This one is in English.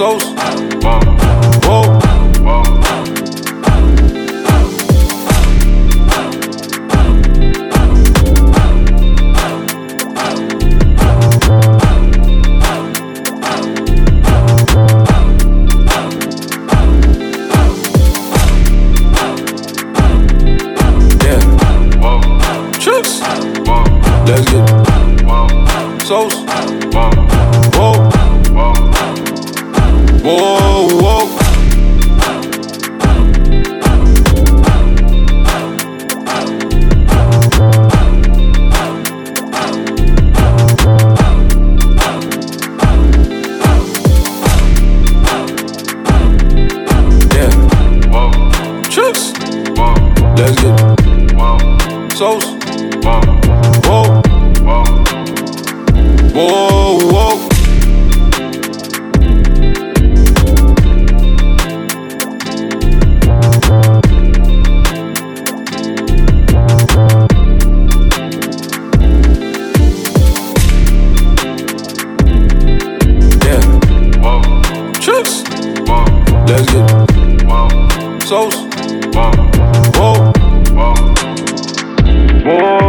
Sauce. Whoa. Let's get. Sauce. Whoa. Whoa, whoa. Yeah. Chicks. Let's get it. Sauce. Whoa. Whoa.